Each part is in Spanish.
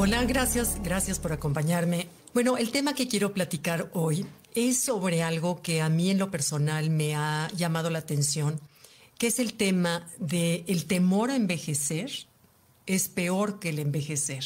Hola, gracias, gracias por acompañarme. Bueno, el tema que quiero platicar hoy es sobre algo que a mí en lo personal me ha llamado la atención, que es el tema de el temor a envejecer es peor que el envejecer,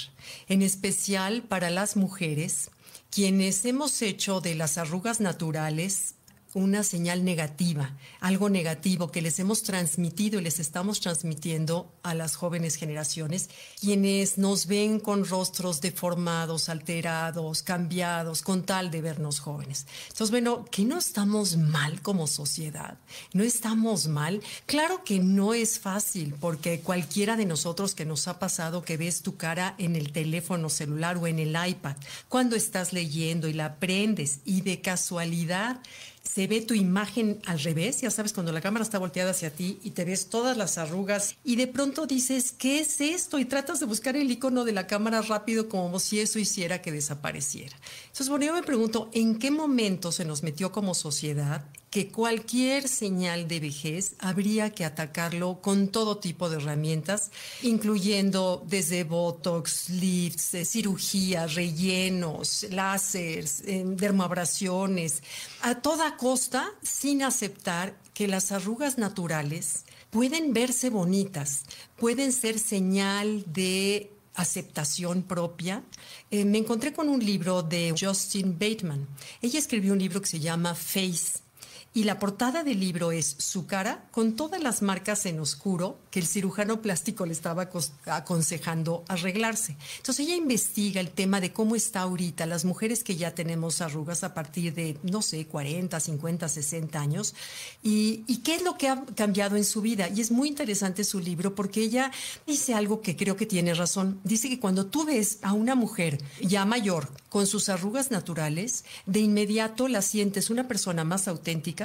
en especial para las mujeres, quienes hemos hecho de las arrugas naturales una señal negativa, algo negativo que les hemos transmitido y les estamos transmitiendo a las jóvenes generaciones, quienes nos ven con rostros deformados, alterados, cambiados, con tal de vernos jóvenes. Entonces, bueno, que no estamos mal como sociedad, no estamos mal. Claro que no es fácil, porque cualquiera de nosotros que nos ha pasado que ves tu cara en el teléfono celular o en el iPad, cuando estás leyendo y la aprendes y de casualidad, se ve tu imagen al revés, ya sabes, cuando la cámara está volteada hacia ti y te ves todas las arrugas y de pronto dices, ¿qué es esto? Y tratas de buscar el icono de la cámara rápido como si eso hiciera que desapareciera. Entonces, bueno, yo me pregunto, ¿en qué momento se nos metió como sociedad que cualquier señal de vejez habría que atacarlo con todo tipo de herramientas, incluyendo desde botox, lifts, eh, cirugías, rellenos, láseres, eh, dermoabrasiones, a toda costa sin aceptar que las arrugas naturales pueden verse bonitas, pueden ser señal de aceptación propia, eh, me encontré con un libro de Justin Bateman. Ella escribió un libro que se llama Face y la portada del libro es su cara con todas las marcas en oscuro que el cirujano plástico le estaba aconsejando arreglarse. Entonces ella investiga el tema de cómo está ahorita las mujeres que ya tenemos arrugas a partir de, no sé, 40, 50, 60 años y, y qué es lo que ha cambiado en su vida. Y es muy interesante su libro porque ella dice algo que creo que tiene razón. Dice que cuando tú ves a una mujer ya mayor con sus arrugas naturales, de inmediato la sientes una persona más auténtica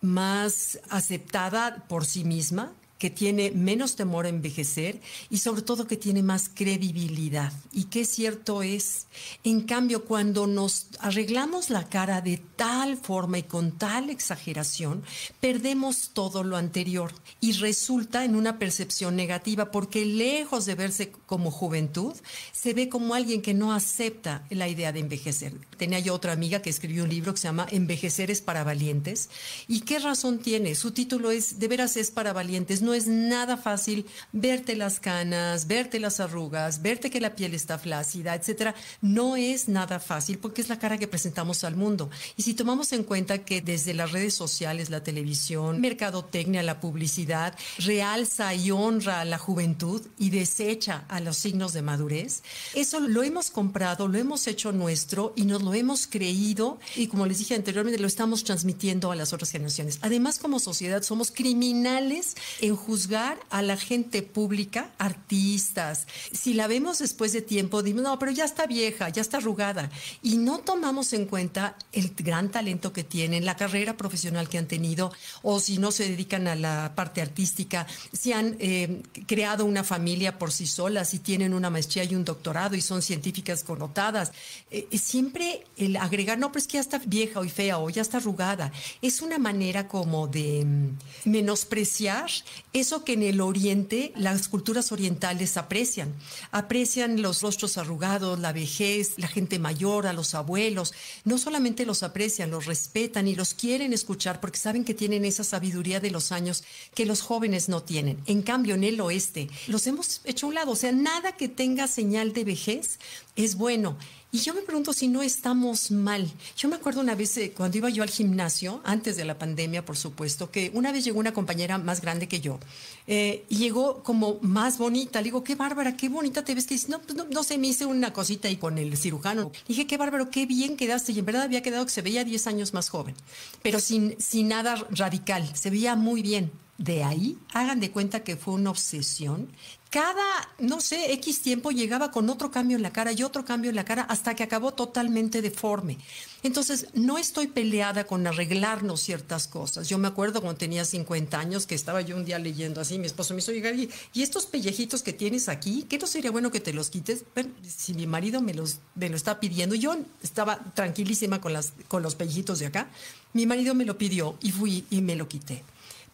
más aceptada por sí misma, que tiene menos temor a envejecer y sobre todo que tiene más credibilidad. Y qué cierto es. En cambio, cuando nos arreglamos la cara de tal forma y con tal exageración, perdemos todo lo anterior y resulta en una percepción negativa porque lejos de verse como juventud, se ve como alguien que no acepta la idea de envejecer. Tenía yo otra amiga que escribió un libro que se llama Envejecer es para valientes. ¿Y qué razón tiene? Su título es De veras es para valientes es nada fácil verte las canas, verte las arrugas, verte que la piel está flácida, etcétera. No es nada fácil porque es la cara que presentamos al mundo. Y si tomamos en cuenta que desde las redes sociales, la televisión, mercadotecnia, la publicidad, realza y honra a la juventud y desecha a los signos de madurez, eso lo hemos comprado, lo hemos hecho nuestro y nos lo hemos creído y como les dije anteriormente, lo estamos transmitiendo a las otras generaciones. Además, como sociedad, somos criminales en juzgar a la gente pública, artistas. Si la vemos después de tiempo, dimos, no, pero ya está vieja, ya está arrugada. Y no tomamos en cuenta el gran talento que tienen, la carrera profesional que han tenido, o si no se dedican a la parte artística, si han eh, creado una familia por sí solas, si tienen una maestría y un doctorado y son científicas connotadas. Eh, siempre el agregar, no, pero es que ya está vieja o fea o ya está arrugada, es una manera como de mm, menospreciar eso que en el oriente las culturas orientales aprecian. Aprecian los rostros arrugados, la vejez, la gente mayor, a los abuelos. No solamente los aprecian, los respetan y los quieren escuchar porque saben que tienen esa sabiduría de los años que los jóvenes no tienen. En cambio, en el oeste los hemos hecho a un lado. O sea, nada que tenga señal de vejez es bueno. Y yo me pregunto si no estamos mal. Yo me acuerdo una vez eh, cuando iba yo al gimnasio, antes de la pandemia, por supuesto, que una vez llegó una compañera más grande que yo eh, y llegó como más bonita. Le digo, qué bárbara, qué bonita te ves. Que no, pues no, no sé, me hice una cosita ahí con el cirujano. dije, qué bárbaro, qué bien quedaste. Y en verdad había quedado que se veía 10 años más joven, pero sin, sin nada radical. Se veía muy bien. De ahí, hagan de cuenta que fue una obsesión cada, no sé, X tiempo llegaba con otro cambio en la cara y otro cambio en la cara hasta que acabó totalmente deforme. Entonces, no estoy peleada con arreglarnos ciertas cosas. Yo me acuerdo cuando tenía 50 años que estaba yo un día leyendo así, mi esposo me hizo llegar y, estos pellejitos que tienes aquí, ¿qué no sería bueno que te los quites? Bueno, si mi marido me, los, me lo está pidiendo, yo estaba tranquilísima con, las, con los pellejitos de acá, mi marido me lo pidió y fui y me lo quité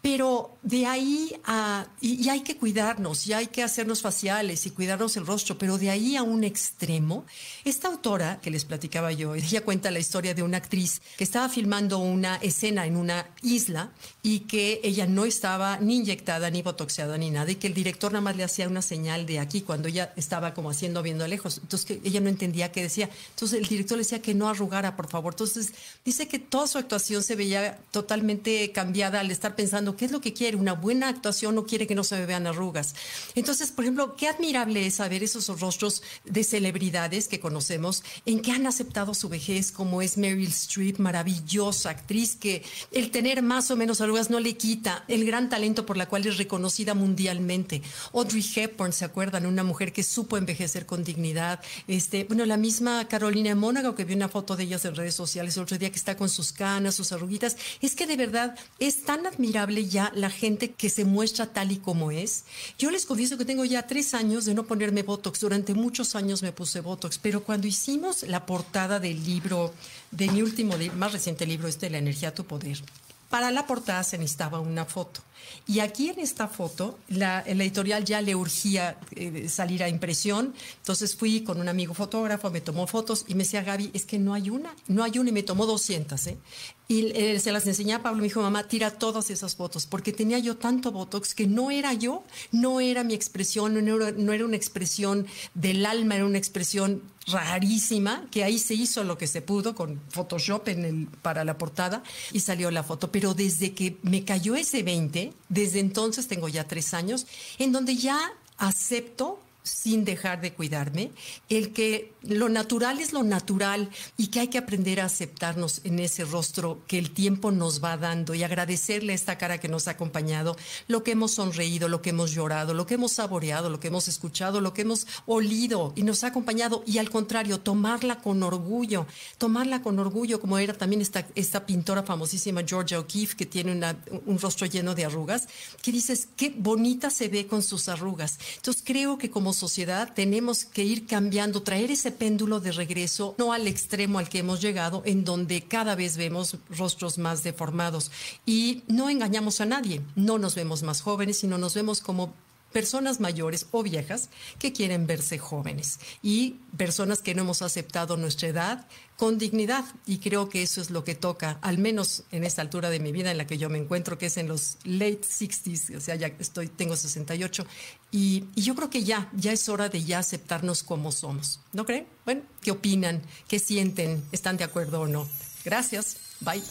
Pero de ahí a, y, hay que cuidarnos, y hay que hacernos faciales y cuidarnos el rostro, pero de ahí a un extremo, esta autora que les platicaba yo, ella cuenta la historia de una actriz que estaba filmando una escena en una isla y que ella no estaba ni inyectada, ni botoxeada, ni nada, y que el director nada más le hacía una señal de aquí cuando ella estaba como haciendo viendo lejos. Entonces que ella no entendía qué decía. Entonces el director le decía que no arrugara, por favor. Entonces dice que toda su actuación se veía totalmente cambiada al estar pensando qué es lo que quiere. Una buena actuación no quiere que no se vean arrugas. Entonces, por ejemplo, qué admirable es saber esos rostros de celebridades que conocemos en que han aceptado su vejez, como es Meryl Streep, maravillosa actriz, que el tener más o menos arrugas no le quita el gran talento por la cual es reconocida mundialmente. Audrey Hepburn, ¿se acuerdan? Una mujer que supo envejecer con dignidad. Este, bueno, la misma Carolina Mónago, que vi una foto de ellas en redes sociales el otro día, que está con sus canas, sus arruguitas. Es que de verdad es tan admirable ya la gente que se muestra tal y como es. Yo les confieso que tengo ya tres años de no ponerme Botox. Durante muchos años me puse Botox, pero cuando hicimos la portada del libro, de mi último, más reciente libro, este, La energía a tu poder, para la portada se necesitaba una foto. Y aquí en esta foto, la, editorial ya le urgía eh, salir a impresión. Entonces fui con un amigo fotógrafo, me tomó fotos y me decía, Gaby, es que no hay una, no hay una y me tomó 200. ¿eh? Y eh, se las enseñé a Pablo, me dijo, mamá, tira todas esas fotos, porque tenía yo tanto Botox que no era yo, no era mi expresión, no era, no era una expresión del alma, era una expresión rarísima, que ahí se hizo lo que se pudo con Photoshop en el, para la portada y salió la foto. Pero desde que me cayó ese 20, desde entonces tengo ya tres años, en donde ya acepto sin dejar de cuidarme, el que lo natural es lo natural y que hay que aprender a aceptarnos en ese rostro que el tiempo nos va dando y agradecerle esta cara que nos ha acompañado, lo que hemos sonreído, lo que hemos llorado, lo que hemos saboreado, lo que hemos escuchado, lo que hemos olido y nos ha acompañado y al contrario, tomarla con orgullo, tomarla con orgullo como era también esta, esta pintora famosísima Georgia O'Keeffe que tiene un rostro lleno de arrugas, que dices, qué bonita se ve con sus arrugas. Entonces creo que como sociedad tenemos que ir cambiando, traer ese péndulo de regreso, no al extremo al que hemos llegado, en donde cada vez vemos rostros más deformados. Y no engañamos a nadie, no nos vemos más jóvenes, sino nos vemos como personas mayores o viejas que quieren verse jóvenes y personas que no hemos aceptado nuestra edad con dignidad. Y creo que eso es lo que toca, al menos en esta altura de mi vida en la que yo me encuentro, que es en los late 60s, o sea, ya estoy, tengo 68. Y, y yo creo que ya, ya es hora de ya aceptarnos como somos. ¿No creen? Bueno, ¿qué opinan? ¿Qué sienten? ¿Están de acuerdo o no? Gracias. Bye.